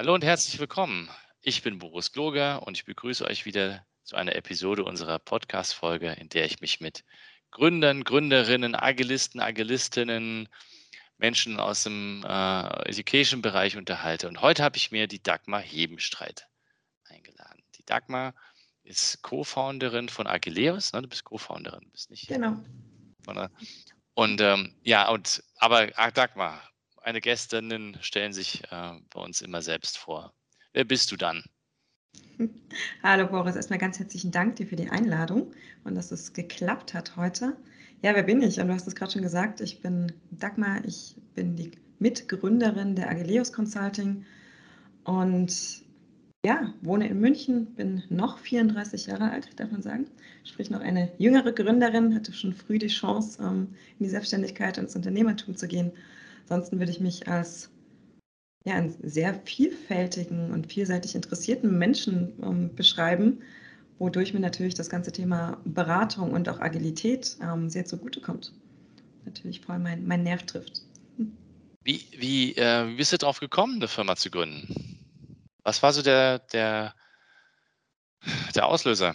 Hallo und herzlich willkommen. Ich bin Boris Gloger und ich begrüße euch wieder zu einer Episode unserer Podcast-Folge, in der ich mich mit Gründern, Gründerinnen, Agilisten, Agilistinnen, Menschen aus dem äh, Education-Bereich unterhalte. Und heute habe ich mir die Dagmar Hebenstreit eingeladen. Die Dagmar ist Co-Founderin von Agileus. Ne? Du bist Co-Founderin, bist nicht? Genau. Und ähm, ja, und aber Dagmar, meine Gästinnen stellen sich äh, bei uns immer selbst vor. Wer bist du dann? Hallo Boris, erstmal ganz herzlichen Dank dir für die Einladung und dass es geklappt hat heute. Ja, wer bin ich? Und du hast es gerade schon gesagt, ich bin Dagmar, ich bin die Mitgründerin der Ageleus Consulting und ja, wohne in München, bin noch 34 Jahre alt, darf man sagen. Sprich noch eine jüngere Gründerin, hatte schon früh die Chance, ähm, in die Selbstständigkeit und ins Unternehmertum zu gehen Ansonsten würde ich mich als ja, einen sehr vielfältigen und vielseitig interessierten Menschen ähm, beschreiben, wodurch mir natürlich das ganze Thema Beratung und auch Agilität ähm, sehr zugutekommt. Natürlich voll mein, mein Nerv trifft. Wie, wie, äh, bist du darauf gekommen, eine Firma zu gründen? Was war so der, der, der Auslöser?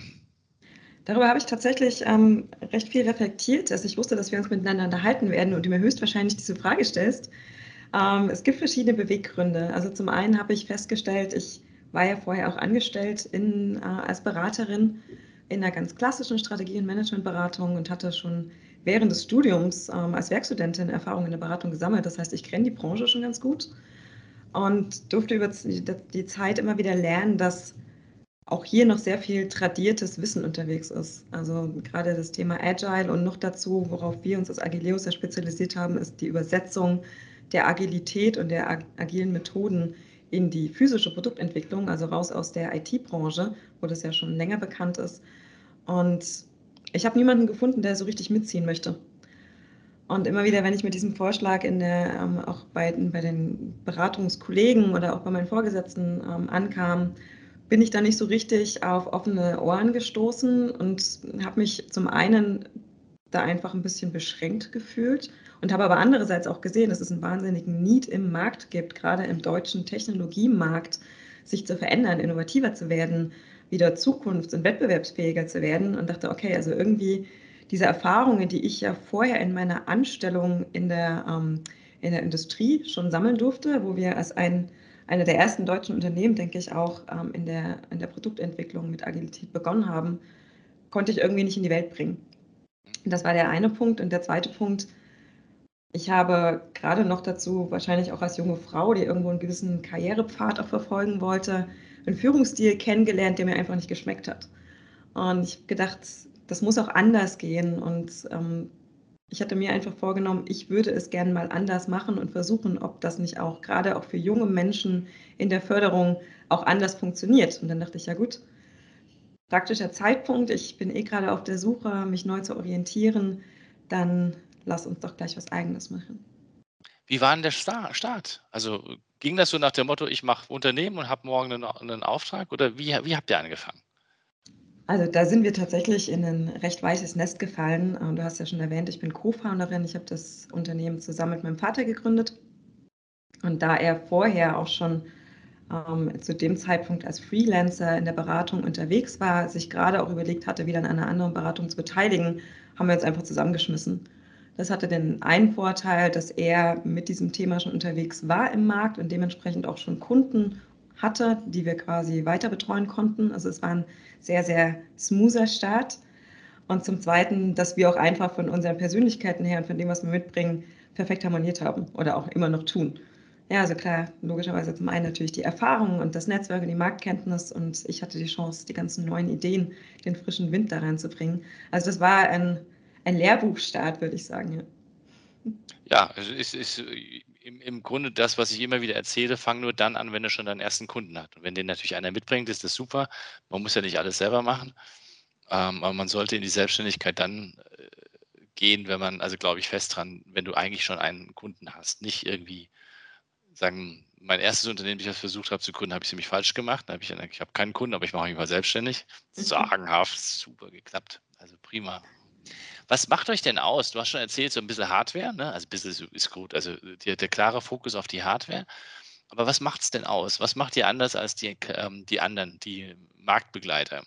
Darüber habe ich tatsächlich ähm, recht viel reflektiert. Also ich wusste, dass wir uns miteinander unterhalten werden und du mir höchstwahrscheinlich diese Frage stellst. Ähm, es gibt verschiedene Beweggründe. Also zum einen habe ich festgestellt, ich war ja vorher auch angestellt in, äh, als Beraterin in einer ganz klassischen Strategie- und Managementberatung und hatte schon während des Studiums ähm, als Werkstudentin Erfahrung in der Beratung gesammelt. Das heißt, ich kenne die Branche schon ganz gut und durfte über die Zeit immer wieder lernen, dass auch hier noch sehr viel tradiertes Wissen unterwegs ist. Also gerade das Thema Agile und noch dazu, worauf wir uns als Agileus sehr spezialisiert haben, ist die Übersetzung der Agilität und der agilen Methoden in die physische Produktentwicklung, also raus aus der IT-Branche, wo das ja schon länger bekannt ist. Und ich habe niemanden gefunden, der so richtig mitziehen möchte. Und immer wieder, wenn ich mit diesem Vorschlag in der, ähm, auch bei, bei den Beratungskollegen oder auch bei meinen Vorgesetzten ähm, ankam, bin ich da nicht so richtig auf offene Ohren gestoßen und habe mich zum einen da einfach ein bisschen beschränkt gefühlt und habe aber andererseits auch gesehen, dass es einen wahnsinnigen Need im Markt gibt, gerade im deutschen Technologiemarkt, sich zu verändern, innovativer zu werden, wieder zukunfts- und wettbewerbsfähiger zu werden. Und dachte, okay, also irgendwie diese Erfahrungen, die ich ja vorher in meiner Anstellung in der, ähm, in der Industrie schon sammeln durfte, wo wir als ein einer der ersten deutschen Unternehmen, denke ich, auch ähm, in, der, in der Produktentwicklung mit Agilität begonnen haben, konnte ich irgendwie nicht in die Welt bringen. Das war der eine Punkt. Und der zweite Punkt, ich habe gerade noch dazu, wahrscheinlich auch als junge Frau, die irgendwo einen gewissen Karrierepfad auch verfolgen wollte, einen Führungsstil kennengelernt, der mir einfach nicht geschmeckt hat. Und ich habe gedacht, das muss auch anders gehen. Und ähm, ich hatte mir einfach vorgenommen, ich würde es gerne mal anders machen und versuchen, ob das nicht auch gerade auch für junge Menschen in der Förderung auch anders funktioniert. Und dann dachte ich, ja gut, praktischer Zeitpunkt, ich bin eh gerade auf der Suche, mich neu zu orientieren, dann lass uns doch gleich was eigenes machen. Wie war denn der Start? Also ging das so nach dem Motto, ich mache Unternehmen und habe morgen einen, einen Auftrag oder wie, wie habt ihr angefangen? Also da sind wir tatsächlich in ein recht weiches Nest gefallen. Du hast ja schon erwähnt, ich bin Co-Founderin. Ich habe das Unternehmen zusammen mit meinem Vater gegründet. Und da er vorher auch schon ähm, zu dem Zeitpunkt als Freelancer in der Beratung unterwegs war, sich gerade auch überlegt hatte, wieder an einer anderen Beratung zu beteiligen, haben wir uns einfach zusammengeschmissen. Das hatte den einen Vorteil, dass er mit diesem Thema schon unterwegs war im Markt und dementsprechend auch schon Kunden hatte, die wir quasi weiter betreuen konnten. Also es war ein sehr, sehr smoother Start. Und zum Zweiten, dass wir auch einfach von unseren Persönlichkeiten her und von dem, was wir mitbringen, perfekt harmoniert haben oder auch immer noch tun. Ja, also klar, logischerweise zum einen natürlich die Erfahrung und das Netzwerk und die Marktkenntnis und ich hatte die Chance, die ganzen neuen Ideen, den frischen Wind da reinzubringen. Also das war ein, ein Lehrbuchstart, würde ich sagen. Ja, ja es ist, ist im, im Grunde das, was ich immer wieder erzähle, fang nur dann an, wenn er schon deinen ersten Kunden hat. Und wenn den natürlich einer mitbringt, ist das super. Man muss ja nicht alles selber machen. Ähm, aber man sollte in die Selbstständigkeit dann äh, gehen, wenn man, also glaube ich fest dran, wenn du eigentlich schon einen Kunden hast. Nicht irgendwie sagen, mein erstes Unternehmen, das ich versucht habe zu gründen, habe ich ziemlich falsch gemacht. Da habe ich, ich habe keinen Kunden, aber ich mache mich mal selbstständig. Mhm. Sagenhaft, super geklappt. Also prima. Was macht euch denn aus? Du hast schon erzählt, so ein bisschen Hardware, ne? Also ein bisschen ist gut. Also der, der klare Fokus auf die Hardware. Aber was macht es denn aus? Was macht ihr anders als die, ähm, die anderen, die Marktbegleiter?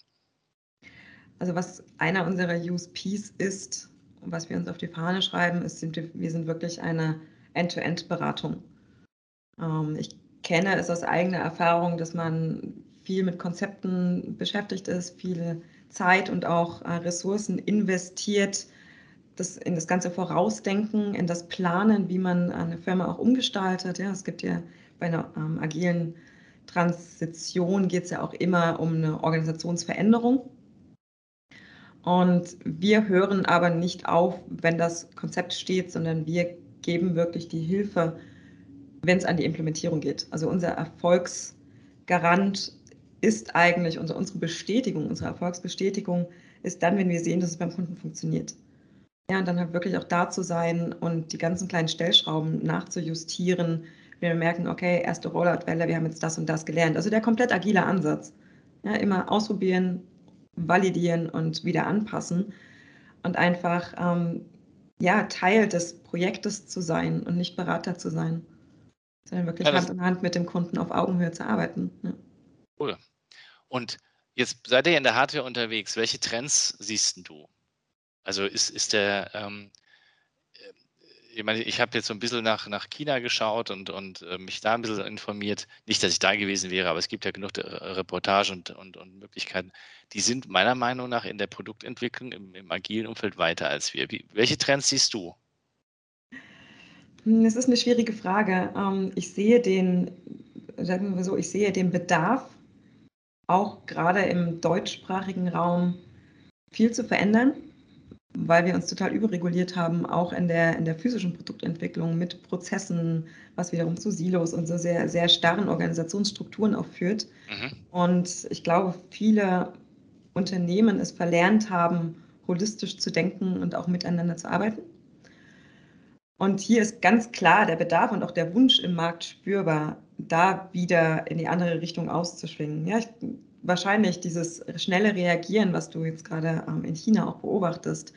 Also was einer unserer USPs ist, was wir uns auf die Fahne schreiben, ist, sind wir, wir sind wirklich eine End-to-End-Beratung. Ähm, ich kenne es aus eigener Erfahrung, dass man viel mit Konzepten beschäftigt ist, viel Zeit und auch äh, Ressourcen investiert, das in das ganze Vorausdenken, in das Planen, wie man eine Firma auch umgestaltet. Ja, es gibt ja bei einer ähm, agilen Transition geht es ja auch immer um eine Organisationsveränderung. Und wir hören aber nicht auf, wenn das Konzept steht, sondern wir geben wirklich die Hilfe, wenn es an die Implementierung geht. Also unser Erfolgsgarant ist eigentlich, unsere, unsere Bestätigung, unsere Erfolgsbestätigung ist dann, wenn wir sehen, dass es beim Kunden funktioniert. Ja, und dann halt wirklich auch da zu sein und die ganzen kleinen Stellschrauben nachzujustieren, wenn wir merken, okay, erste Rollout-Welle, wir haben jetzt das und das gelernt. Also der komplett agile Ansatz. Ja, immer ausprobieren, validieren und wieder anpassen und einfach ähm, ja, Teil des Projektes zu sein und nicht Berater zu sein sondern wirklich ja, Hand in Hand mit dem Kunden auf Augenhöhe zu arbeiten. Ja. Cool. Und jetzt seid ihr in der Hardware unterwegs. Welche Trends siehst du? Also ist, ist der, ähm, äh, ich meine, ich habe jetzt so ein bisschen nach, nach China geschaut und, und äh, mich da ein bisschen informiert. Nicht, dass ich da gewesen wäre, aber es gibt ja genug Reportagen und, und, und Möglichkeiten. Die sind meiner Meinung nach in der Produktentwicklung im, im agilen Umfeld weiter als wir. Wie, welche Trends siehst du? Hm, es ist eine schwierige Frage. Ähm, ich sehe den, sagen wir so, ich sehe den Bedarf, auch gerade im deutschsprachigen Raum viel zu verändern, weil wir uns total überreguliert haben, auch in der, in der physischen Produktentwicklung mit Prozessen, was wiederum zu Silos und so sehr, sehr starren Organisationsstrukturen auch führt. Mhm. Und ich glaube, viele Unternehmen es verlernt haben, holistisch zu denken und auch miteinander zu arbeiten. Und hier ist ganz klar der Bedarf und auch der Wunsch im Markt spürbar, da wieder in die andere Richtung auszuschwingen. Ja, ich, wahrscheinlich dieses schnelle Reagieren, was du jetzt gerade ähm, in China auch beobachtest,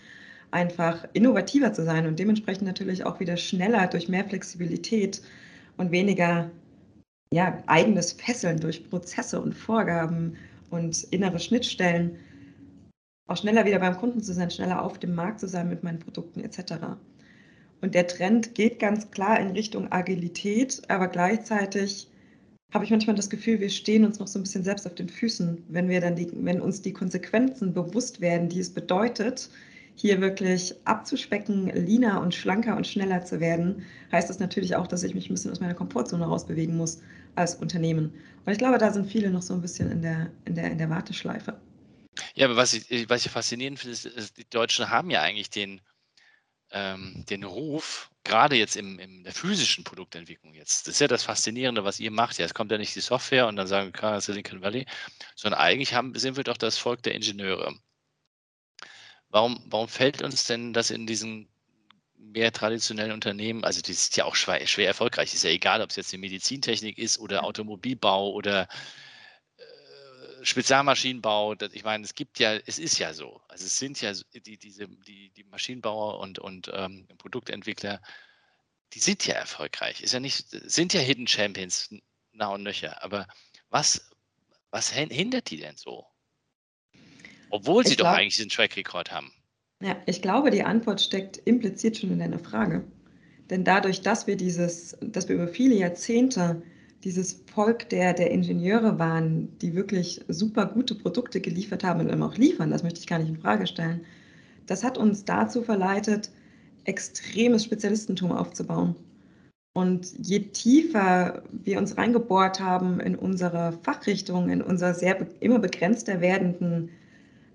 einfach innovativer zu sein und dementsprechend natürlich auch wieder schneller durch mehr Flexibilität und weniger ja, eigenes Fesseln durch Prozesse und Vorgaben und innere Schnittstellen, auch schneller wieder beim Kunden zu sein, schneller auf dem Markt zu sein mit meinen Produkten etc. Und der Trend geht ganz klar in Richtung Agilität, aber gleichzeitig habe ich manchmal das Gefühl, wir stehen uns noch so ein bisschen selbst auf den Füßen, wenn wir dann die, wenn uns die Konsequenzen bewusst werden, die es bedeutet, hier wirklich abzuspecken, leaner und schlanker und schneller zu werden, heißt das natürlich auch, dass ich mich ein bisschen aus meiner Komfortzone rausbewegen muss als Unternehmen. Und ich glaube, da sind viele noch so ein bisschen in der, in der, in der Warteschleife. Ja, aber was ich, was ich faszinierend finde, ist, die Deutschen haben ja eigentlich den, ähm, den Ruf, gerade jetzt im, in der physischen Produktentwicklung jetzt, das ist ja das Faszinierende, was ihr macht. Ja, es kommt ja nicht die Software und dann sagen wir Silicon Valley, sondern eigentlich haben, sind wir doch das Volk der Ingenieure. Warum, warum fällt uns denn das in diesen mehr traditionellen Unternehmen, also die ist ja auch schwer, schwer erfolgreich, ist ja egal, ob es jetzt die Medizintechnik ist oder Automobilbau oder Spezialmaschinenbau, das, ich meine, es gibt ja, es ist ja so. Also es sind ja die, diese, die, die Maschinenbauer und, und ähm, Produktentwickler, die sind ja erfolgreich. Ist ja nicht, sind ja Hidden Champions nah und nöcher. Aber was, was hindert die denn so? Obwohl sie ich doch glaub, eigentlich diesen Track Record haben. Ja, ich glaube, die Antwort steckt impliziert schon in deiner Frage. Denn dadurch, dass wir dieses, dass wir über viele Jahrzehnte dieses Volk der, der Ingenieure waren, die wirklich super gute Produkte geliefert haben und immer auch liefern, das möchte ich gar nicht in Frage stellen, das hat uns dazu verleitet, extremes Spezialistentum aufzubauen. Und je tiefer wir uns reingebohrt haben in unsere Fachrichtung, in unser sehr immer begrenzter werdenden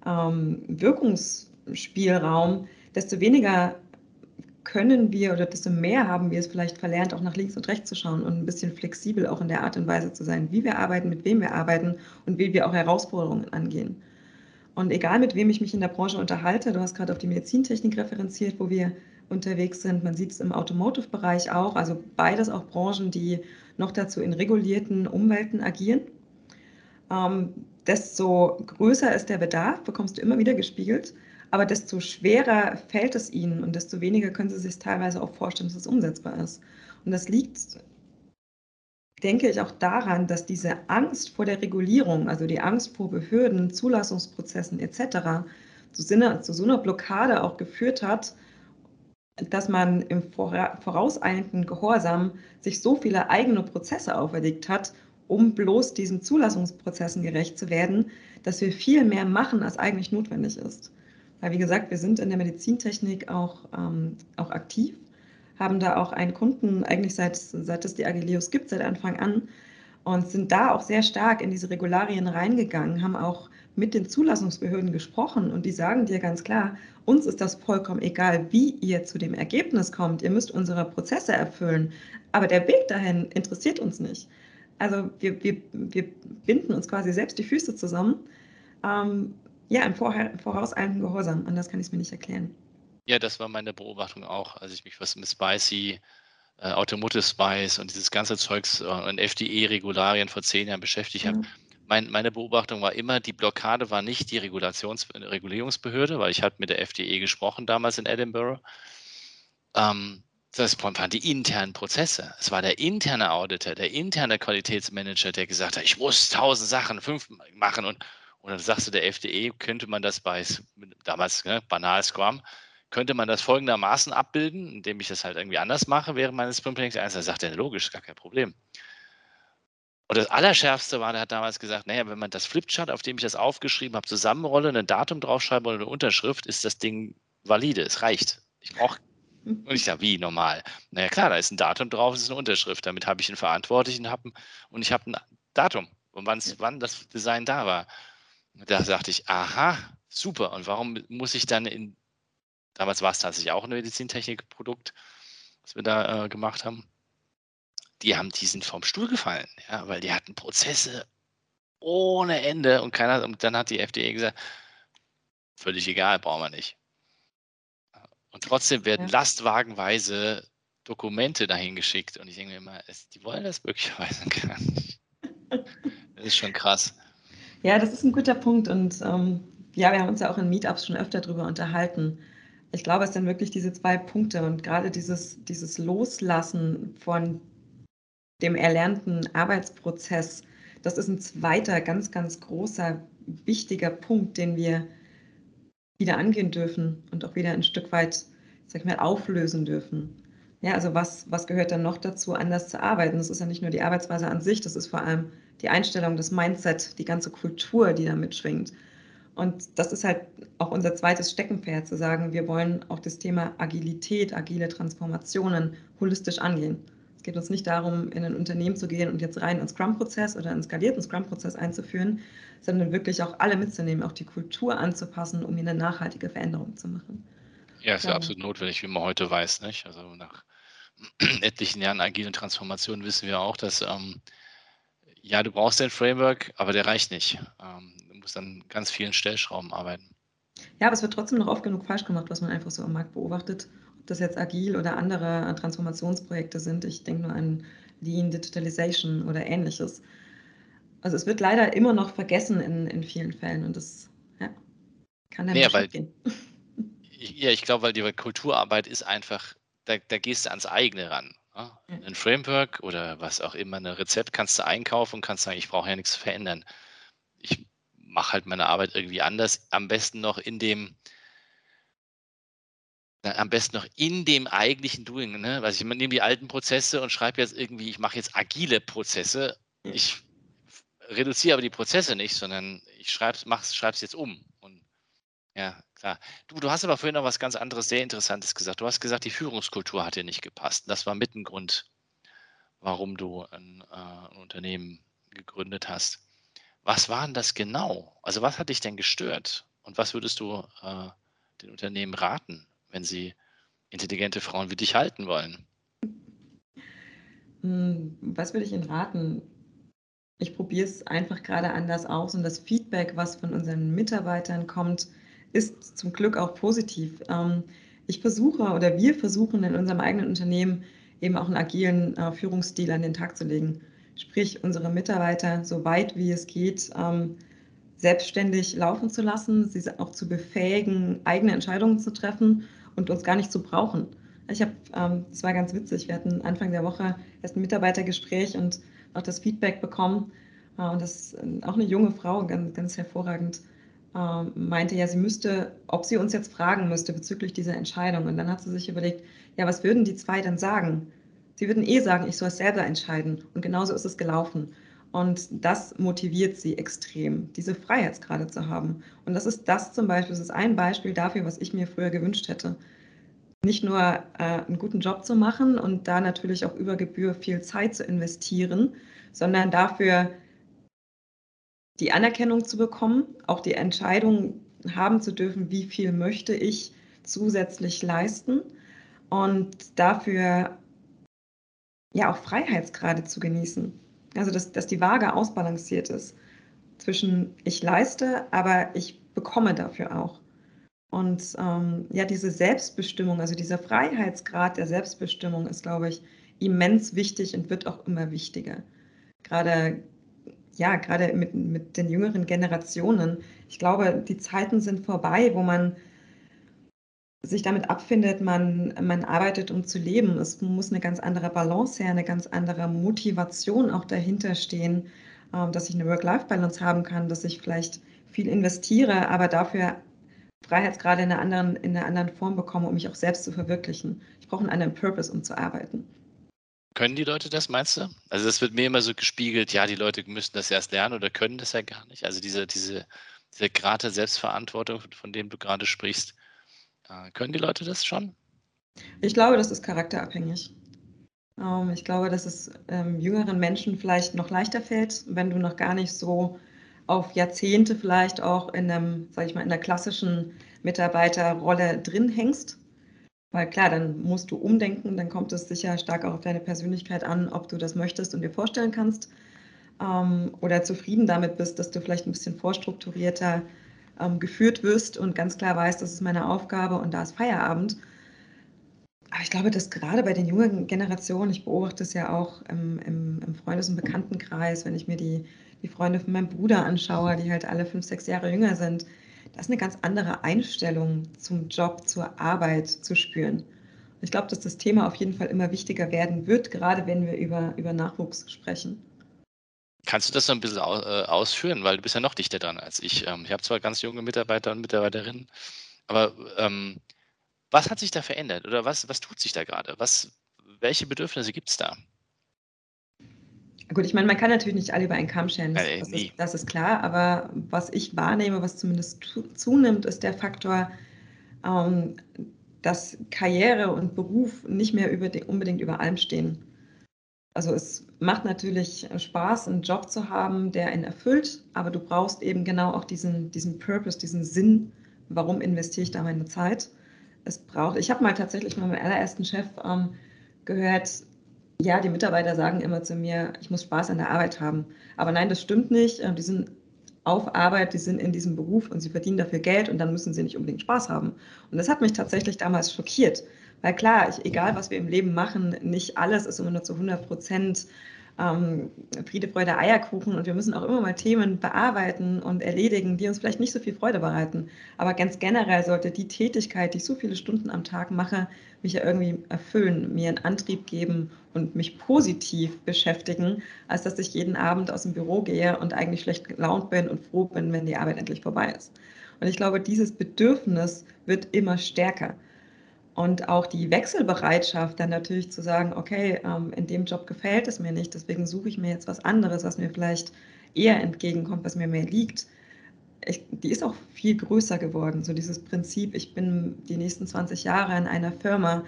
ähm, Wirkungsspielraum, desto weniger können wir oder desto mehr haben wir es vielleicht verlernt, auch nach links und rechts zu schauen und ein bisschen flexibel auch in der Art und Weise zu sein, wie wir arbeiten, mit wem wir arbeiten und wie wir auch Herausforderungen angehen. Und egal mit wem ich mich in der Branche unterhalte, du hast gerade auf die Medizintechnik referenziert, wo wir unterwegs sind. Man sieht es im Automotive-Bereich auch, also beides auch Branchen, die noch dazu in regulierten Umwelten agieren. Ähm, desto größer ist der Bedarf, bekommst du immer wieder gespiegelt, aber desto schwerer fällt es ihnen und desto weniger können sie sich teilweise auch vorstellen, dass es umsetzbar ist. Und das liegt, denke ich, auch daran, dass diese Angst vor der Regulierung, also die Angst vor Behörden, Zulassungsprozessen etc., zu, Sinne, zu so einer Blockade auch geführt hat, dass man im vorauseilenden Gehorsam sich so viele eigene Prozesse auferlegt hat, um bloß diesen Zulassungsprozessen gerecht zu werden, dass wir viel mehr machen, als eigentlich notwendig ist. Weil, wie gesagt, wir sind in der Medizintechnik auch, ähm, auch aktiv, haben da auch einen Kunden eigentlich seit, seit es die Agilios gibt, seit Anfang an und sind da auch sehr stark in diese Regularien reingegangen, haben auch mit den Zulassungsbehörden gesprochen und die sagen dir ganz klar, uns ist das vollkommen egal, wie ihr zu dem Ergebnis kommt. Ihr müsst unsere Prozesse erfüllen, aber der Weg dahin interessiert uns nicht. Also wir, wir, wir binden uns quasi selbst die Füße zusammen. Ähm, ja, im vorauseilenden Gehorsam. Anders kann ich es mir nicht erklären. Ja, das war meine Beobachtung auch, als ich mich was mit Spicy, äh, Automotive Spice und dieses ganze Zeugs äh, und FDE-Regularien vor zehn Jahren beschäftigt mhm. habe mein, meine Beobachtung war immer, die Blockade war nicht die Regulations, Regulierungsbehörde, weil ich hatte mit der FDE gesprochen damals in Edinburgh. Ähm, das waren die internen Prozesse. Es war der interne Auditor, der interne Qualitätsmanager, der gesagt hat, ich muss tausend Sachen, fünf machen. Und, und dann sagst du der FDE, könnte man das bei, damals ne, banal Scrum, könnte man das folgendermaßen abbilden, indem ich das halt irgendwie anders mache während meines Sprint Planning 1. Da sagt er, logisch, gar kein Problem. Und das Allerschärfste war, der hat damals gesagt, naja, wenn man das Flipchart, auf dem ich das aufgeschrieben habe, zusammenrolle, ein Datum draufschreibe oder eine Unterschrift, ist das Ding valide. Es reicht. Ich brauche und ich sage, wie normal? Naja, klar, da ist ein Datum drauf, es ist eine Unterschrift. Damit habe ich einen Verantwortlichen hab, und ich habe ein Datum, und wann das Design da war. Da sagte ich, aha, super. Und warum muss ich dann in, damals war es tatsächlich auch ein Medizintechnikprodukt, was wir da äh, gemacht haben die haben, die sind vom Stuhl gefallen, ja, weil die hatten Prozesse ohne Ende und keiner, und dann hat die FDE gesagt, völlig egal, brauchen wir nicht. Und trotzdem werden ja. lastwagenweise Dokumente dahin geschickt und ich denke mir immer, es, die wollen das möglicherweise gar nicht. Das ist schon krass. Ja, das ist ein guter Punkt und ähm, ja, wir haben uns ja auch in Meetups schon öfter darüber unterhalten. Ich glaube, es sind wirklich diese zwei Punkte und gerade dieses, dieses Loslassen von dem erlernten Arbeitsprozess. Das ist ein zweiter ganz, ganz großer, wichtiger Punkt, den wir wieder angehen dürfen und auch wieder ein Stück weit, sag ich mal, auflösen dürfen. Ja, also was, was gehört dann noch dazu, anders zu arbeiten? Das ist ja nicht nur die Arbeitsweise an sich, das ist vor allem die Einstellung, das Mindset, die ganze Kultur, die da mitschwingt. Und das ist halt auch unser zweites Steckenpferd, zu sagen, wir wollen auch das Thema Agilität, agile Transformationen holistisch angehen geht uns nicht darum, in ein Unternehmen zu gehen und jetzt rein einen Scrum-Prozess oder einen skalierten Scrum-Prozess einzuführen, sondern wirklich auch alle mitzunehmen, auch die Kultur anzupassen, um hier eine nachhaltige Veränderung zu machen. Ja, ist ja, absolut notwendig, wie man heute weiß. Nicht? Also nach etlichen Jahren agilen Transformation wissen wir auch, dass ähm, ja, du brauchst ein Framework, aber der reicht nicht. Ähm, du musst an ganz vielen Stellschrauben arbeiten. Ja, aber es wird trotzdem noch oft genug falsch gemacht, was man einfach so am Markt beobachtet das jetzt agil oder andere Transformationsprojekte sind. Ich denke nur an Lean Digitalization oder ähnliches. Also es wird leider immer noch vergessen in, in vielen Fällen und das ja, kann dann ja, weil, gehen. Ja, ich glaube, weil die Kulturarbeit ist einfach, da, da gehst du ans eigene ran. Ne? Ein Framework oder was auch immer, ein Rezept kannst du einkaufen und kannst sagen, ich brauche ja nichts verändern. Ich mache halt meine Arbeit irgendwie anders, am besten noch in dem, am besten noch in dem eigentlichen Doing. Ne? Also ich nehme die alten Prozesse und schreibe jetzt irgendwie, ich mache jetzt agile Prozesse. Ich reduziere aber die Prozesse nicht, sondern ich schreibe es jetzt um. Und ja, klar. Du, du hast aber vorhin noch was ganz anderes, sehr Interessantes gesagt. Du hast gesagt, die Führungskultur hat dir nicht gepasst. Das war mit ein Grund, warum du ein, äh, ein Unternehmen gegründet hast. Was war denn das genau? Also was hat dich denn gestört? Und was würdest du äh, den Unternehmen raten? wenn sie intelligente Frauen wie dich halten wollen? Hm, was würde ich Ihnen raten? Ich probiere es einfach gerade anders aus und das Feedback, was von unseren Mitarbeitern kommt, ist zum Glück auch positiv. Ähm, ich versuche oder wir versuchen in unserem eigenen Unternehmen eben auch einen agilen äh, Führungsstil an den Tag zu legen. Sprich, unsere Mitarbeiter so weit wie es geht ähm, selbstständig laufen zu lassen, sie auch zu befähigen, eigene Entscheidungen zu treffen und uns gar nicht zu brauchen. Ich habe, ähm, das war ganz witzig, wir hatten Anfang der Woche erst ein Mitarbeitergespräch und auch das Feedback bekommen. Äh, und das ist äh, auch eine junge Frau, ganz, ganz hervorragend, äh, meinte ja, sie müsste, ob sie uns jetzt fragen müsste bezüglich dieser Entscheidung. Und dann hat sie sich überlegt, ja, was würden die zwei dann sagen? Sie würden eh sagen, ich soll es selber entscheiden. Und genauso ist es gelaufen. Und das motiviert sie extrem, diese Freiheitsgrade zu haben. Und das ist das zum Beispiel, das ist ein Beispiel dafür, was ich mir früher gewünscht hätte. Nicht nur äh, einen guten Job zu machen und da natürlich auch über Gebühr viel Zeit zu investieren, sondern dafür die Anerkennung zu bekommen, auch die Entscheidung haben zu dürfen, wie viel möchte ich zusätzlich leisten und dafür ja auch Freiheitsgrade zu genießen. Also dass, dass die Waage ausbalanciert ist zwischen ich leiste, aber ich bekomme dafür auch. Und ähm, ja, diese Selbstbestimmung, also dieser Freiheitsgrad der Selbstbestimmung ist, glaube ich, immens wichtig und wird auch immer wichtiger. Gerade ja, gerade mit, mit den jüngeren Generationen. Ich glaube, die Zeiten sind vorbei, wo man sich damit abfindet, man, man arbeitet, um zu leben. Es muss eine ganz andere Balance her, eine ganz andere Motivation auch dahinter stehen, ähm, dass ich eine Work-Life-Balance haben kann, dass ich vielleicht viel investiere, aber dafür Freiheitsgrade in einer, anderen, in einer anderen Form bekomme, um mich auch selbst zu verwirklichen. Ich brauche einen anderen Purpose, um zu arbeiten. Können die Leute das, meinst du? Also das wird mir immer so gespiegelt, ja, die Leute müssen das erst lernen oder können das ja gar nicht. Also diese, diese, diese Grad der Selbstverantwortung, von dem du gerade sprichst, äh, können die Leute das schon? Ich glaube, das ist charakterabhängig. Ähm, ich glaube, dass es ähm, jüngeren Menschen vielleicht noch leichter fällt, wenn du noch gar nicht so auf Jahrzehnte vielleicht auch in einem, sag ich mal, in der klassischen Mitarbeiterrolle drin hängst. Weil klar, dann musst du umdenken, dann kommt es sicher stark auch auf deine Persönlichkeit an, ob du das möchtest und dir vorstellen kannst ähm, oder zufrieden damit bist, dass du vielleicht ein bisschen vorstrukturierter ähm, geführt wirst und ganz klar weißt, das ist meine Aufgabe und da ist Feierabend. Aber ich glaube, dass gerade bei den jungen Generationen, ich beobachte es ja auch im, im, im Freundes- und Bekanntenkreis, wenn ich mir die, die Freunde von meinem Bruder anschaue, die halt alle fünf, sechs Jahre jünger sind, da ist eine ganz andere Einstellung zum Job, zur Arbeit zu spüren. Ich glaube, dass das Thema auf jeden Fall immer wichtiger werden wird, gerade wenn wir über, über Nachwuchs sprechen. Kannst du das so ein bisschen äh, ausführen, weil du bist ja noch dichter dran als ich. Ähm, ich habe zwar ganz junge Mitarbeiter und Mitarbeiterinnen, aber ähm, was hat sich da verändert oder was, was tut sich da gerade? Welche Bedürfnisse gibt es da? Gut, ich meine, man kann natürlich nicht alle über einen Kamm scheren, das, äh, das, ist, das, ist, klar, aber was ich wahrnehme, was zumindest zunimmt, ist der Faktor, ähm, dass Karriere und Beruf nicht mehr über die, unbedingt über allem stehen. Also es macht natürlich Spaß, einen Job zu haben, der einen erfüllt, aber du brauchst eben genau auch diesen, diesen Purpose, diesen Sinn, warum investiere ich da meine Zeit. Es braucht, ich habe mal tatsächlich mal meinem allerersten Chef ähm, gehört, ja, die Mitarbeiter sagen immer zu mir, ich muss Spaß an der Arbeit haben. Aber nein, das stimmt nicht. Ähm, die sind auf Arbeit, die sind in diesem Beruf und sie verdienen dafür Geld und dann müssen sie nicht unbedingt Spaß haben. Und das hat mich tatsächlich damals schockiert. Weil klar, ich, egal was wir im Leben machen, nicht alles ist immer nur zu 100 Prozent ähm, Friede, Freude, Eierkuchen und wir müssen auch immer mal Themen bearbeiten und erledigen, die uns vielleicht nicht so viel Freude bereiten. Aber ganz generell sollte die Tätigkeit, die ich so viele Stunden am Tag mache, mich ja irgendwie erfüllen, mir einen Antrieb geben und mich positiv beschäftigen, als dass ich jeden Abend aus dem Büro gehe und eigentlich schlecht gelaunt bin und froh bin, wenn die Arbeit endlich vorbei ist. Und ich glaube, dieses Bedürfnis wird immer stärker. Und auch die Wechselbereitschaft, dann natürlich zu sagen, okay, ähm, in dem Job gefällt es mir nicht, deswegen suche ich mir jetzt was anderes, was mir vielleicht eher entgegenkommt, was mir mehr liegt. Ich, die ist auch viel größer geworden. So dieses Prinzip, ich bin die nächsten 20 Jahre in einer Firma,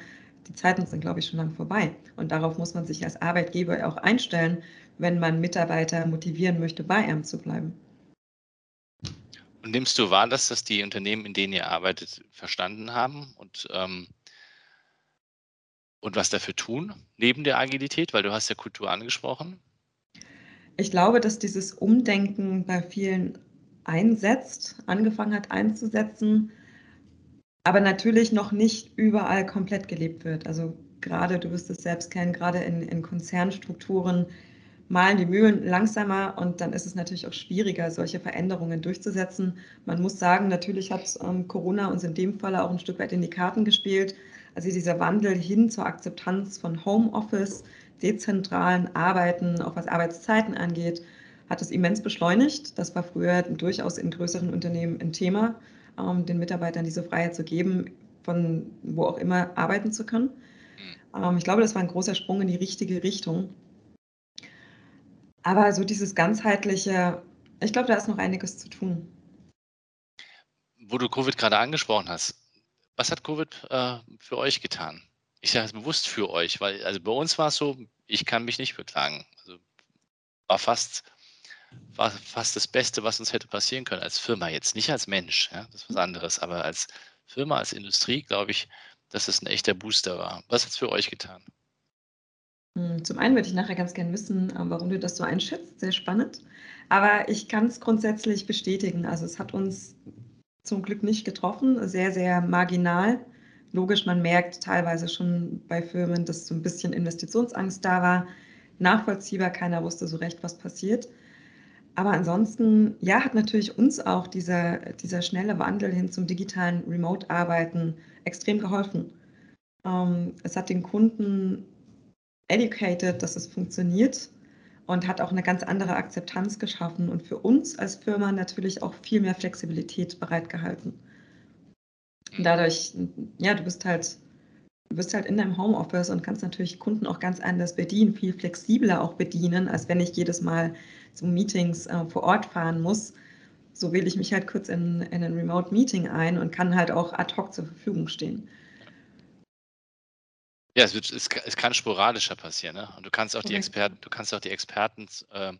die Zeiten sind, glaube ich, schon lang vorbei. Und darauf muss man sich als Arbeitgeber auch einstellen, wenn man Mitarbeiter motivieren möchte, bei einem zu bleiben. Und nimmst du wahr, dass das die Unternehmen, in denen ihr arbeitet, verstanden haben und ähm, und was dafür tun, neben der Agilität, weil du hast ja Kultur angesprochen? Ich glaube, dass dieses Umdenken bei vielen einsetzt, angefangen hat einzusetzen, aber natürlich noch nicht überall komplett gelebt wird. Also gerade, du wirst es selbst kennen, gerade in, in Konzernstrukturen malen die Mühlen langsamer und dann ist es natürlich auch schwieriger, solche Veränderungen durchzusetzen. Man muss sagen, natürlich hat ähm, Corona uns in dem Fall auch ein Stück weit in die Karten gespielt. Also dieser Wandel hin zur Akzeptanz von Homeoffice, dezentralen Arbeiten, auch was Arbeitszeiten angeht, hat es immens beschleunigt. Das war früher durchaus in größeren Unternehmen ein Thema, ähm, den Mitarbeitern diese Freiheit zu geben, von wo auch immer arbeiten zu können. Ähm, ich glaube, das war ein großer Sprung in die richtige Richtung. Aber so dieses ganzheitliche, ich glaube, da ist noch einiges zu tun. Wo du Covid gerade angesprochen hast, was hat Covid äh, für euch getan? Ich sage es bewusst für euch, weil also bei uns war es so, ich kann mich nicht beklagen. Also war fast, war fast das Beste, was uns hätte passieren können als Firma jetzt, nicht als Mensch, ja, das ist was anderes, aber als Firma, als Industrie glaube ich, dass es ein echter Booster war. Was hat es für euch getan? Hm, zum einen würde ich nachher ganz gerne wissen, äh, warum du das so einschätzt. Sehr spannend. Aber ich kann es grundsätzlich bestätigen. Also es hat uns zum Glück nicht getroffen, sehr, sehr marginal. Logisch, man merkt teilweise schon bei Firmen, dass so ein bisschen Investitionsangst da war. Nachvollziehbar, keiner wusste so recht, was passiert. Aber ansonsten, ja, hat natürlich uns auch dieser, dieser schnelle Wandel hin zum digitalen Remote-Arbeiten extrem geholfen. Ähm, es hat den Kunden educated, dass es funktioniert und hat auch eine ganz andere Akzeptanz geschaffen und für uns als Firma natürlich auch viel mehr Flexibilität bereitgehalten. Dadurch, ja, du bist halt, du bist halt in deinem Homeoffice und kannst natürlich Kunden auch ganz anders bedienen, viel flexibler auch bedienen, als wenn ich jedes Mal zu Meetings äh, vor Ort fahren muss. So wähle ich mich halt kurz in, in ein Remote-Meeting ein und kann halt auch ad hoc zur Verfügung stehen. Ja, es, wird, es, es kann sporadischer passieren. Ne? Und du kannst auch die Experten, du kannst auch die Experten äh,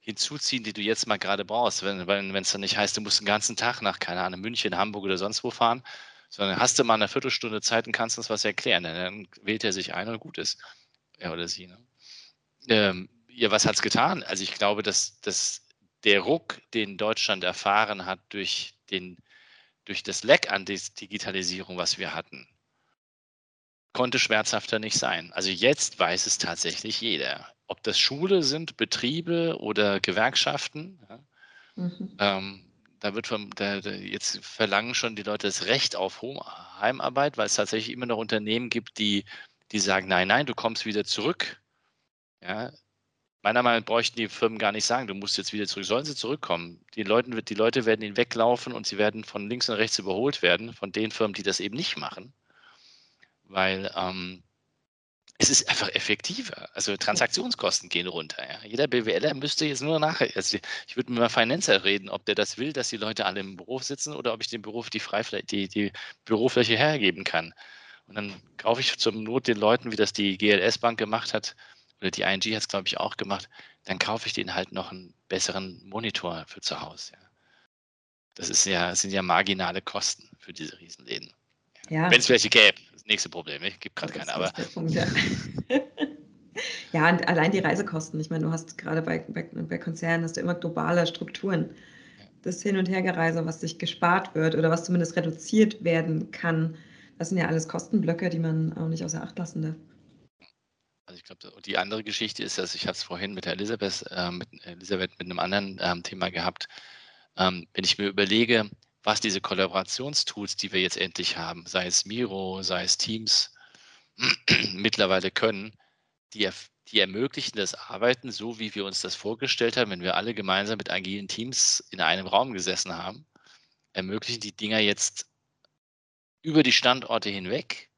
hinzuziehen, die du jetzt mal gerade brauchst. Wenn es dann nicht heißt, du musst den ganzen Tag nach, keine Ahnung, München, Hamburg oder sonst wo fahren, sondern hast du mal eine Viertelstunde Zeit und kannst uns was erklären. Dann wählt er sich ein und gut ist. Er oder sie. Ne? Ähm, ja, was hat es getan? Also ich glaube, dass, dass der Ruck, den Deutschland erfahren hat durch, den, durch das Leck an Digitalisierung, was wir hatten, konnte schmerzhafter nicht sein. Also jetzt weiß es tatsächlich jeder. Ob das Schule sind, Betriebe oder Gewerkschaften. Ja, mhm. ähm, da wird vom, da, da, jetzt verlangen schon die Leute das Recht auf Heimarbeit, weil es tatsächlich immer noch Unternehmen gibt, die, die sagen, nein, nein, du kommst wieder zurück. Ja, meiner Meinung nach bräuchten die Firmen gar nicht sagen, du musst jetzt wieder zurück. Sollen sie zurückkommen? Die, Leute, die Leute werden ihnen weglaufen und sie werden von links und rechts überholt werden, von den Firmen, die das eben nicht machen weil ähm, es ist einfach effektiver. Also Transaktionskosten gehen runter. Ja. Jeder BWLer müsste jetzt nur nachher, also ich würde mit meinem Finanzer reden, ob der das will, dass die Leute alle im Beruf sitzen oder ob ich dem Beruf die, Freifläche, die, die Bürofläche hergeben kann. Und dann kaufe ich zum Not den Leuten, wie das die GLS Bank gemacht hat, oder die ING hat es, glaube ich, auch gemacht, dann kaufe ich denen halt noch einen besseren Monitor für zu Hause. Ja. Das ist ja, sind ja marginale Kosten für diese Riesenläden. Ja. Wenn es welche gäbe nächste Problem. Es gibt gerade keine, aber. Punkt, ja. ja, und allein die Reisekosten. Ich meine, du hast gerade bei, bei, bei Konzernen hast du immer globale Strukturen. Das Hin- und Hergereise, was sich gespart wird oder was zumindest reduziert werden kann, das sind ja alles Kostenblöcke, die man auch nicht außer Acht lassen darf. Also ich glaube, die andere Geschichte ist, dass ich habe es vorhin mit der Elisabeth, äh, mit Elisabeth mit einem anderen ähm, Thema gehabt. Ähm, wenn ich mir überlege, was diese Kollaborationstools, die wir jetzt endlich haben, sei es Miro, sei es Teams, mittlerweile können, die, die ermöglichen das Arbeiten so, wie wir uns das vorgestellt haben, wenn wir alle gemeinsam mit agilen Teams in einem Raum gesessen haben, ermöglichen die Dinger jetzt über die Standorte hinweg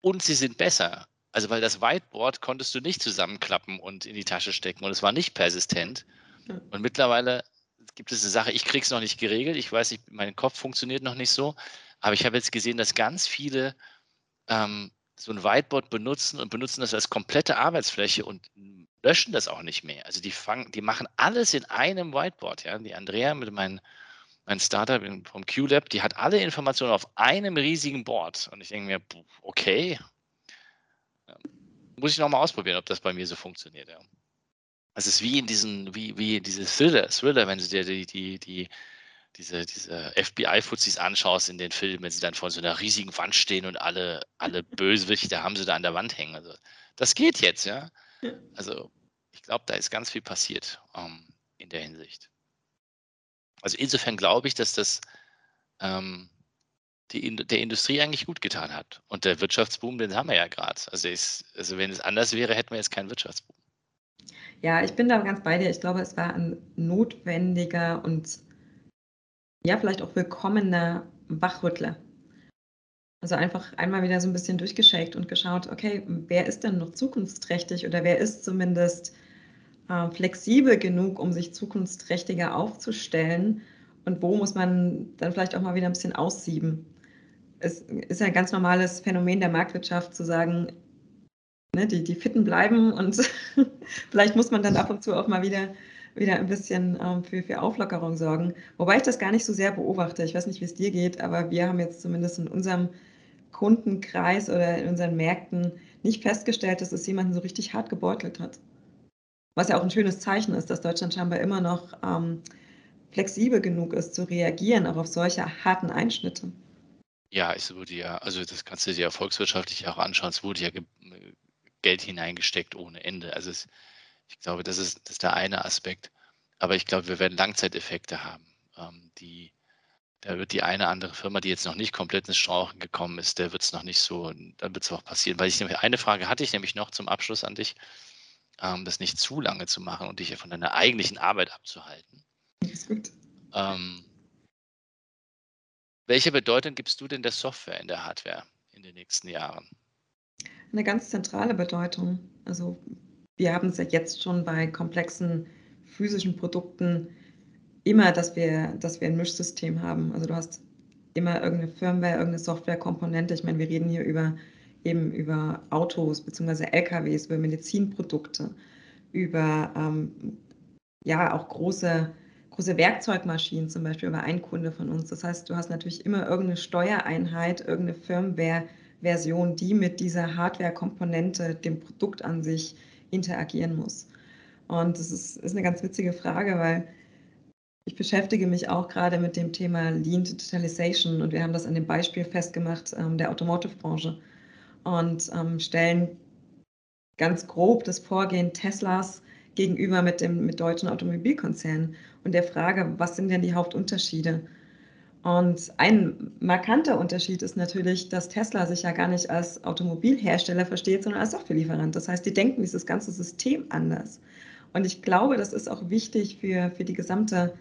und sie sind besser. Also weil das Whiteboard konntest du nicht zusammenklappen und in die Tasche stecken und es war nicht persistent. Und mittlerweile gibt es eine Sache, ich kriege es noch nicht geregelt. Ich weiß nicht, mein Kopf funktioniert noch nicht so. Aber ich habe jetzt gesehen, dass ganz viele ähm, so ein Whiteboard benutzen und benutzen das als komplette Arbeitsfläche und löschen das auch nicht mehr. Also die fangen, die machen alles in einem Whiteboard. Ja? Die Andrea mit meinem mein Startup vom QLab, die hat alle Informationen auf einem riesigen Board. Und ich denke mir, okay, muss ich nochmal ausprobieren, ob das bei mir so funktioniert, ja. Es ist wie in diesen, wie, wie diese Thriller, Thriller, wenn du dir die, die, die, diese, diese FBI-Fuzis anschaust in den Filmen, wenn sie dann vor so einer riesigen Wand stehen und alle, alle Bösewichte haben sie da an der Wand hängen. Also das geht jetzt, ja. Also ich glaube, da ist ganz viel passiert ähm, in der Hinsicht. Also insofern glaube ich, dass das ähm, die, der Industrie eigentlich gut getan hat. Und der Wirtschaftsboom, den haben wir ja gerade. Also, also wenn es anders wäre, hätten wir jetzt keinen Wirtschaftsboom. Ja, ich bin da ganz bei dir. Ich glaube, es war ein notwendiger und ja, vielleicht auch willkommener Wachrüttler. Also einfach einmal wieder so ein bisschen durchgeschakt und geschaut, okay, wer ist denn noch zukunftsträchtig oder wer ist zumindest äh, flexibel genug, um sich zukunftsträchtiger aufzustellen und wo muss man dann vielleicht auch mal wieder ein bisschen aussieben. Es ist ein ganz normales Phänomen der Marktwirtschaft zu sagen, ne, die, die Fitten bleiben und vielleicht muss man dann ab und zu auch mal wieder wieder ein bisschen ähm, für, für Auflockerung sorgen. Wobei ich das gar nicht so sehr beobachte. Ich weiß nicht, wie es dir geht, aber wir haben jetzt zumindest in unserem Kundenkreis oder in unseren Märkten nicht festgestellt, dass es jemanden so richtig hart gebeutelt hat. Was ja auch ein schönes Zeichen ist, dass Deutschland scheinbar immer noch ähm, flexibel genug ist, zu reagieren, auch auf solche harten Einschnitte. Ja, es wurde ja, also das kannst du dir ja volkswirtschaftlich auch anschauen, es wurde ja Geld hineingesteckt ohne Ende. Also es, ich glaube, das ist, das ist der eine Aspekt. Aber ich glaube, wir werden Langzeiteffekte haben. Ähm, die, da wird die eine andere Firma, die jetzt noch nicht komplett ins Strauchen gekommen ist, der wird es noch nicht so, dann wird es auch passieren. Weil ich nämlich eine Frage hatte ich nämlich noch zum Abschluss an dich, ähm, das nicht zu lange zu machen und dich von deiner eigentlichen Arbeit abzuhalten. Ist gut. Ähm, welche Bedeutung gibst du denn der Software in der Hardware in den nächsten Jahren? Eine ganz zentrale Bedeutung. Also wir haben es ja jetzt schon bei komplexen physischen Produkten immer, dass wir, dass wir ein Mischsystem haben. Also du hast immer irgendeine Firmware, irgendeine Softwarekomponente. Ich meine, wir reden hier über eben über Autos bzw. LKWs, über Medizinprodukte, über ähm, ja auch große, große Werkzeugmaschinen, zum Beispiel über einen Kunde von uns. Das heißt, du hast natürlich immer irgendeine Steuereinheit, irgendeine Firmware-Version, die mit dieser Hardware-Komponente, dem Produkt an sich interagieren muss. Und das ist, ist eine ganz witzige Frage, weil ich beschäftige mich auch gerade mit dem Thema Lean Digitalization und wir haben das an dem Beispiel festgemacht ähm, der Automotive-Branche und ähm, stellen ganz grob das Vorgehen Teslas gegenüber mit dem mit deutschen Automobilkonzernen und der Frage, was sind denn die Hauptunterschiede? Und ein markanter Unterschied ist natürlich, dass Tesla sich ja gar nicht als Automobilhersteller versteht, sondern als Softwarelieferant. Das heißt, die denken dieses ganze System anders. Und ich glaube, das ist auch wichtig für, für die gesamte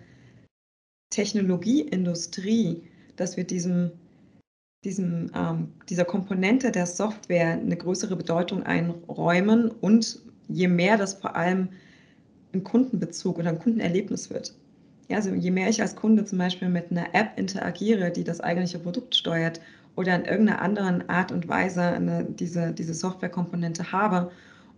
Technologieindustrie, dass wir diesem, diesem, ähm, dieser Komponente der Software eine größere Bedeutung einräumen und je mehr das vor allem ein Kundenbezug oder ein Kundenerlebnis wird. Ja, also je mehr ich als Kunde zum Beispiel mit einer App interagiere, die das eigentliche Produkt steuert oder in irgendeiner anderen Art und Weise eine, diese, diese Softwarekomponente habe,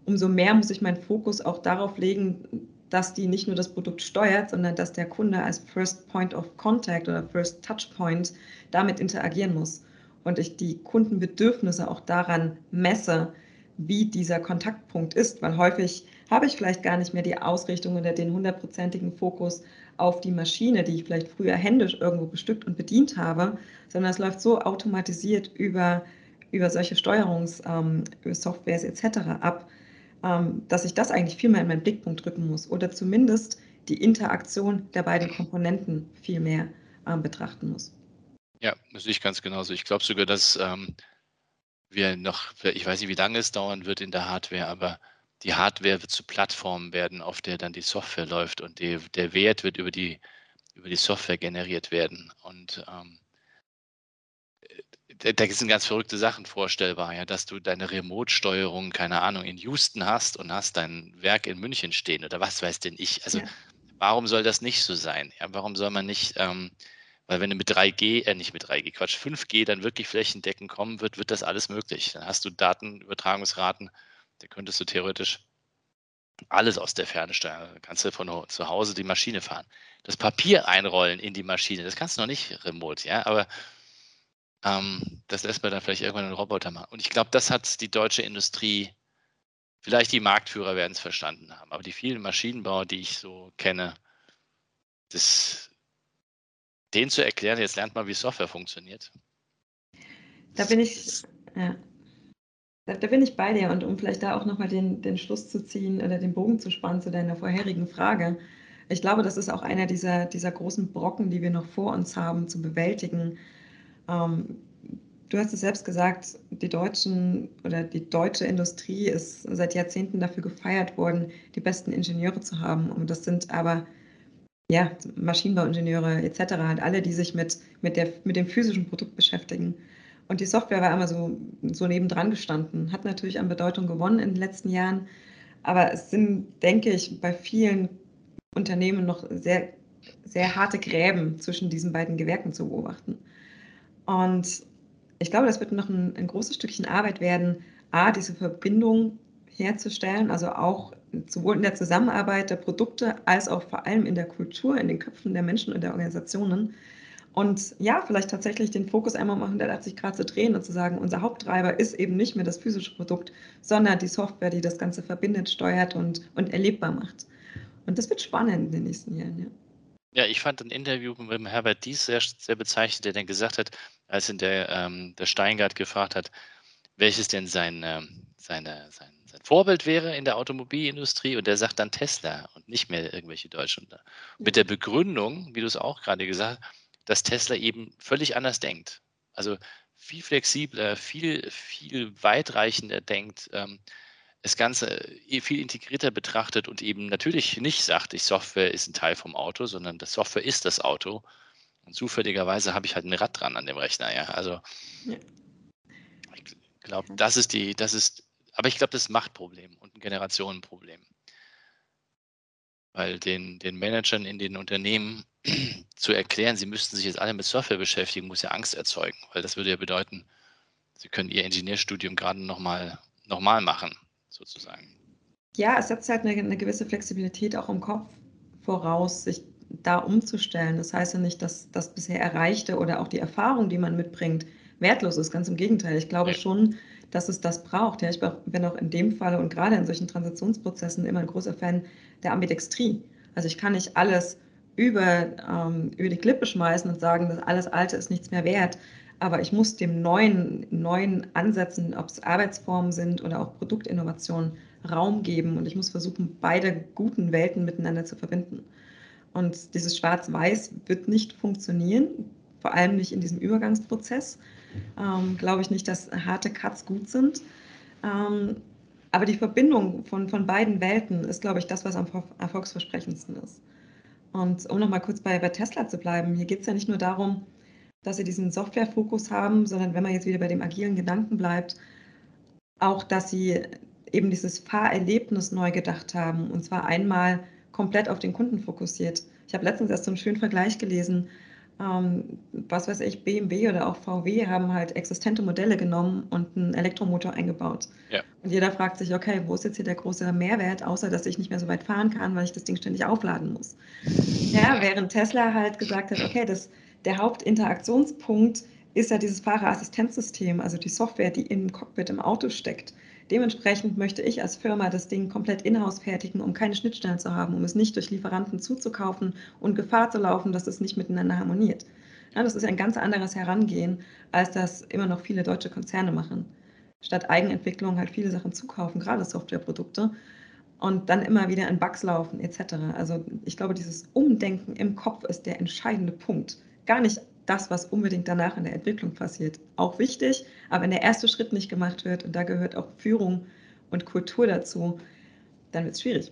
umso mehr muss ich meinen Fokus auch darauf legen, dass die nicht nur das Produkt steuert, sondern dass der Kunde als First Point of Contact oder First Touch Point damit interagieren muss. Und ich die Kundenbedürfnisse auch daran messe, wie dieser Kontaktpunkt ist, weil häufig habe ich vielleicht gar nicht mehr die Ausrichtung oder den hundertprozentigen Fokus auf die Maschine, die ich vielleicht früher händisch irgendwo bestückt und bedient habe, sondern es läuft so automatisiert über, über solche Steuerungssoftwares ähm, etc. ab, ähm, dass ich das eigentlich viel mehr in meinen Blickpunkt drücken muss oder zumindest die Interaktion der beiden Komponenten viel mehr ähm, betrachten muss. Ja, das sehe ich ganz genauso. Ich glaube sogar, dass ähm, wir noch, ich weiß nicht, wie lange es dauern wird in der Hardware, aber die Hardware wird zu Plattformen werden, auf der dann die Software läuft und die, der Wert wird über die, über die Software generiert werden. Und ähm, da, da sind ganz verrückte Sachen vorstellbar, ja, dass du deine Remote-Steuerung, keine Ahnung, in Houston hast und hast dein Werk in München stehen oder was weiß denn ich. Also ja. warum soll das nicht so sein? Ja, warum soll man nicht, ähm, weil wenn du mit 3G, äh, nicht mit 3G, Quatsch, 5G dann wirklich flächendeckend kommen wird, wird das alles möglich. Dann hast du Datenübertragungsraten da könntest du theoretisch alles aus der Ferne steuern. Da kannst du von zu Hause die Maschine fahren. Das Papier einrollen in die Maschine, das kannst du noch nicht remote, ja, aber ähm, das lässt man dann vielleicht irgendwann einen Roboter machen. Und ich glaube, das hat die deutsche Industrie Vielleicht die Marktführer werden es verstanden haben, aber die vielen Maschinenbauer, die ich so kenne, das, denen zu erklären, jetzt lernt mal, wie Software funktioniert. Da bin ich, ja. Da, da, bin ich bei dir und um vielleicht da auch nochmal den, den Schluss zu ziehen oder den Bogen zu spannen zu deiner vorherigen Frage. Ich glaube, das ist auch einer dieser, dieser großen Brocken, die wir noch vor uns haben, zu bewältigen. Ähm, du hast es selbst gesagt, die Deutschen oder die deutsche Industrie ist seit Jahrzehnten dafür gefeiert worden, die besten Ingenieure zu haben. Und das sind aber ja, Maschinenbauingenieure etc., halt alle, die sich mit, mit, der, mit dem physischen Produkt beschäftigen. Und die Software war immer so, so nebendran gestanden, hat natürlich an Bedeutung gewonnen in den letzten Jahren, aber es sind, denke ich, bei vielen Unternehmen noch sehr, sehr harte Gräben zwischen diesen beiden Gewerken zu beobachten. Und ich glaube, das wird noch ein, ein großes Stückchen Arbeit werden, A, diese Verbindung herzustellen, also auch sowohl in der Zusammenarbeit der Produkte als auch vor allem in der Kultur, in den Köpfen der Menschen und der Organisationen, und ja, vielleicht tatsächlich den Fokus einmal um 180 Grad zu drehen und zu sagen, unser Haupttreiber ist eben nicht mehr das physische Produkt, sondern die Software, die das Ganze verbindet, steuert und, und erlebbar macht. Und das wird spannend in den nächsten Jahren, ja. Ja, ich fand ein Interview mit dem Herbert Dies sehr, sehr bezeichnet, der dann gesagt hat, als ihn der, ähm, der Steingart gefragt hat, welches denn sein, ähm, seine, sein, sein Vorbild wäre in der Automobilindustrie und der sagt dann Tesla und nicht mehr irgendwelche Deutschen. Mit der Begründung, wie du es auch gerade gesagt hast, dass Tesla eben völlig anders denkt. Also viel flexibler, viel, viel weitreichender denkt, ähm, das Ganze äh, viel integrierter betrachtet und eben natürlich nicht sagt, die Software ist ein Teil vom Auto, sondern das Software ist das Auto. Und zufälligerweise habe ich halt ein Rad dran an dem Rechner, ja. Also ja. ich glaube, das ist die, das ist, aber ich glaube, das ist ein Machtproblem und ein Generationenproblem. Weil den, den Managern in den Unternehmen zu erklären, sie müssten sich jetzt alle mit Software beschäftigen, muss ja Angst erzeugen, weil das würde ja bedeuten, sie können ihr Ingenieurstudium gerade nochmal noch mal machen, sozusagen. Ja, es setzt halt eine, eine, gewisse Flexibilität auch im Kopf voraus, sich da umzustellen. Das heißt ja nicht, dass das bisher Erreichte oder auch die Erfahrung, die man mitbringt, wertlos ist. Ganz im Gegenteil. Ich glaube ja. schon, dass es das braucht. Ja, ich bin auch in dem Fall und gerade in solchen Transitionsprozessen immer ein großer Fan der Ambidextrie. Also ich kann nicht alles über, ähm, über die Klippe schmeißen und sagen, dass alles Alte ist nichts mehr wert. Aber ich muss dem neuen, neuen Ansätzen, ob es Arbeitsformen sind oder auch Produktinnovationen, Raum geben. Und ich muss versuchen, beide guten Welten miteinander zu verbinden. Und dieses Schwarz-Weiß wird nicht funktionieren, vor allem nicht in diesem Übergangsprozess. Ähm, Glaube ich nicht, dass harte Cuts gut sind. Ähm, aber die Verbindung von, von beiden Welten ist, glaube ich, das, was am erfolgsversprechendsten ist. Und um nochmal kurz bei, bei Tesla zu bleiben, hier geht es ja nicht nur darum, dass sie diesen Software-Fokus haben, sondern wenn man jetzt wieder bei dem agilen Gedanken bleibt, auch, dass sie eben dieses Fahrerlebnis neu gedacht haben und zwar einmal komplett auf den Kunden fokussiert. Ich habe letztens erst so einen schönen Vergleich gelesen ähm, was weiß ich, BMW oder auch VW haben halt existente Modelle genommen und einen Elektromotor eingebaut. Ja. Und jeder fragt sich, okay, wo ist jetzt hier der große Mehrwert, außer dass ich nicht mehr so weit fahren kann, weil ich das Ding ständig aufladen muss. Ja, während Tesla halt gesagt hat, okay, das, der Hauptinteraktionspunkt ist ja dieses Fahrerassistenzsystem, also die Software, die im Cockpit im Auto steckt. Dementsprechend möchte ich als Firma das Ding komplett in-house fertigen, um keine Schnittstellen zu haben, um es nicht durch Lieferanten zuzukaufen und Gefahr zu laufen, dass es nicht miteinander harmoniert. Ja, das ist ein ganz anderes Herangehen, als das immer noch viele deutsche Konzerne machen. Statt Eigenentwicklung halt viele Sachen zukaufen, gerade Softwareprodukte, und dann immer wieder in Bugs laufen etc. Also ich glaube, dieses Umdenken im Kopf ist der entscheidende Punkt. Gar nicht das, was unbedingt danach in der Entwicklung passiert, auch wichtig. Aber wenn der erste Schritt nicht gemacht wird und da gehört auch Führung und Kultur dazu, dann wird es schwierig.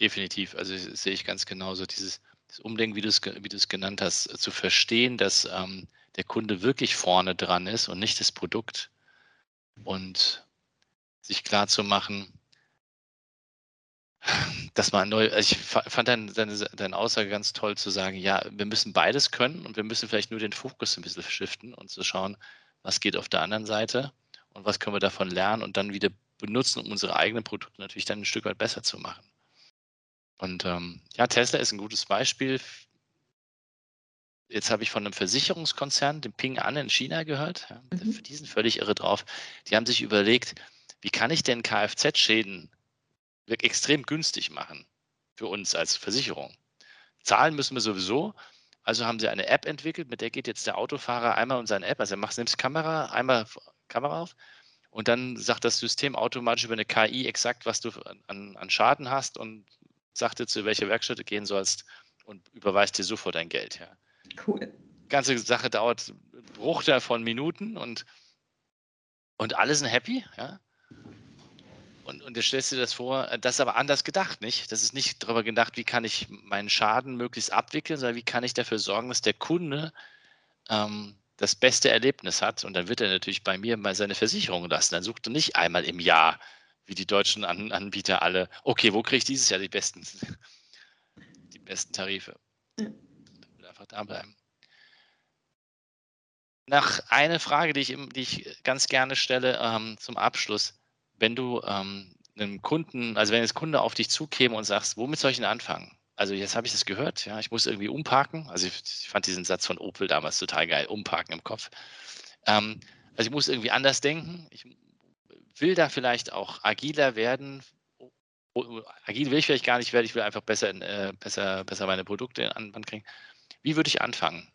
Definitiv. Also sehe ich ganz genauso. Dieses, dieses Umdenken, wie du es genannt hast, zu verstehen, dass ähm, der Kunde wirklich vorne dran ist und nicht das Produkt und sich klar zu machen, dass man neu, also ich fand deine, deine, deine Aussage ganz toll zu sagen, ja, wir müssen beides können und wir müssen vielleicht nur den Fokus ein bisschen shiften und zu schauen, was geht auf der anderen Seite und was können wir davon lernen und dann wieder benutzen, um unsere eigenen Produkte natürlich dann ein Stück weit besser zu machen. Und ähm, ja, Tesla ist ein gutes Beispiel. Jetzt habe ich von einem Versicherungskonzern, dem Ping An in China gehört. Ja, mhm. Die sind völlig irre drauf. Die haben sich überlegt, wie kann ich denn Kfz-Schäden extrem günstig machen für uns als Versicherung? Zahlen müssen wir sowieso. Also haben sie eine App entwickelt, mit der geht jetzt der Autofahrer einmal in seine App, also er macht selbst Kamera, einmal Kamera auf und dann sagt das System automatisch über eine KI exakt, was du an, an Schaden hast und sagt dir, zu welcher Werkstatt du gehen sollst und überweist dir sofort dein Geld. Ja. Cool. Die ganze Sache dauert Bruchteil von Minuten und, und alle sind happy. Ja. Und, und du stellst dir das vor, das ist aber anders gedacht, nicht? Das ist nicht darüber gedacht, wie kann ich meinen Schaden möglichst abwickeln, sondern wie kann ich dafür sorgen, dass der Kunde ähm, das beste Erlebnis hat. Und dann wird er natürlich bei mir mal seine Versicherung lassen. Dann sucht er nicht einmal im Jahr, wie die deutschen An Anbieter alle, okay, wo kriege ich dieses Jahr die besten, die besten Tarife? Einfach da bleiben. Nach eine Frage, die ich, die ich ganz gerne stelle ähm, zum Abschluss wenn du ähm, einem Kunden, also wenn jetzt Kunde auf dich zukäme und sagst, womit soll ich denn anfangen? Also jetzt habe ich das gehört, ja, ich muss irgendwie umparken. Also ich, ich, fand diesen Satz von Opel damals total geil, umparken im Kopf. Ähm, also ich muss irgendwie anders denken. Ich will da vielleicht auch agiler werden. Agil will ich vielleicht gar nicht werden, ich will einfach besser, äh, besser, besser meine Produkte an Band kriegen. Wie würde ich anfangen?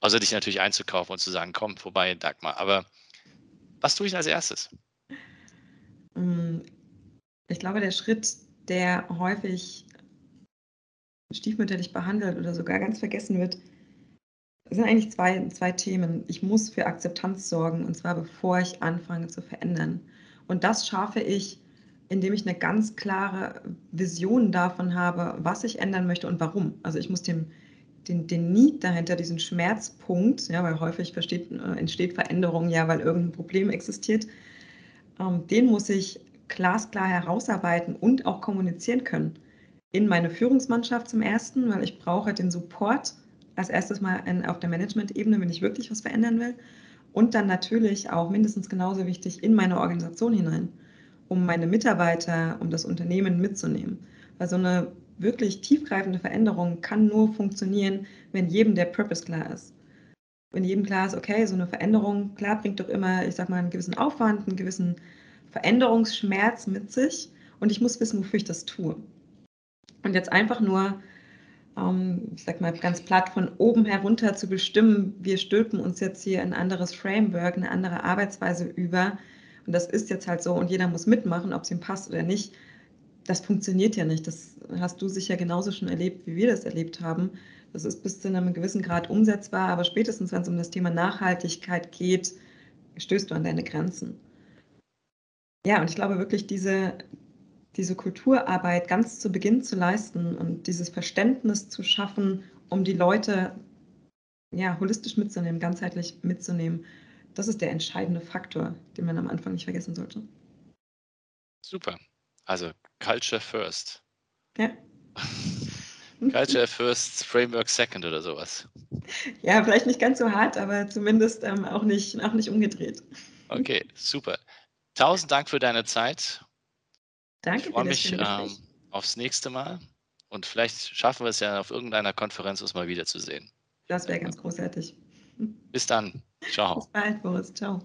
Außer dich natürlich einzukaufen und zu sagen, komm vorbei, Dagmar. Aber was tue ich als erstes? Mm, ich glaube, der Schritt, der häufig stiefmütterlich behandelt oder sogar ganz vergessen wird, sind eigentlich zwei, zwei Themen. Ich muss für Akzeptanz sorgen, und zwar bevor ich anfange zu verändern. Und das schaffe ich, indem ich eine ganz klare Vision davon habe, was ich ändern möchte und warum. Also ich muss dem, den, den Need dahinter, diesen Schmerzpunkt, ja, weil häufig äh, entsteht Veränderung ja, weil irgendein Problem existiert, ähm, den muss ich glasklar herausarbeiten und auch kommunizieren können. In meine Führungsmannschaft zum ersten, weil ich brauche den Support als erstes mal in, auf der Management-Ebene, wenn ich wirklich was verändern will. Und dann natürlich auch mindestens genauso wichtig in meine Organisation hinein, um meine Mitarbeiter, um das Unternehmen mitzunehmen. Weil so eine wirklich tiefgreifende Veränderung kann nur funktionieren, wenn jedem der Purpose klar ist wenn jedem ist, okay, so eine Veränderung, klar, bringt doch immer, ich sag mal, einen gewissen Aufwand, einen gewissen Veränderungsschmerz mit sich und ich muss wissen, wofür ich das tue. Und jetzt einfach nur, ähm, ich sag mal, ganz platt von oben herunter zu bestimmen, wir stülpen uns jetzt hier ein anderes Framework, eine andere Arbeitsweise über und das ist jetzt halt so und jeder muss mitmachen, ob es ihm passt oder nicht. Das funktioniert ja nicht. Das hast du sicher genauso schon erlebt, wie wir das erlebt haben das ist bis zu einem gewissen Grad umsetzbar, aber spätestens, wenn es um das Thema Nachhaltigkeit geht, stößt du an deine Grenzen. Ja, und ich glaube wirklich, diese, diese Kulturarbeit ganz zu Beginn zu leisten und dieses Verständnis zu schaffen, um die Leute ja, holistisch mitzunehmen, ganzheitlich mitzunehmen, das ist der entscheidende Faktor, den man am Anfang nicht vergessen sollte. Super. Also Culture First. Ja. Culture First, Framework Second oder sowas. Ja, vielleicht nicht ganz so hart, aber zumindest ähm, auch, nicht, auch nicht umgedreht. Okay, super. Tausend Dank für deine Zeit. Danke. Ich freue mich ähm, aufs nächste Mal und vielleicht schaffen wir es ja auf irgendeiner Konferenz, uns mal wiederzusehen. Das wäre ganz großartig. Bis dann. Ciao. Bis bald, Boris. Ciao.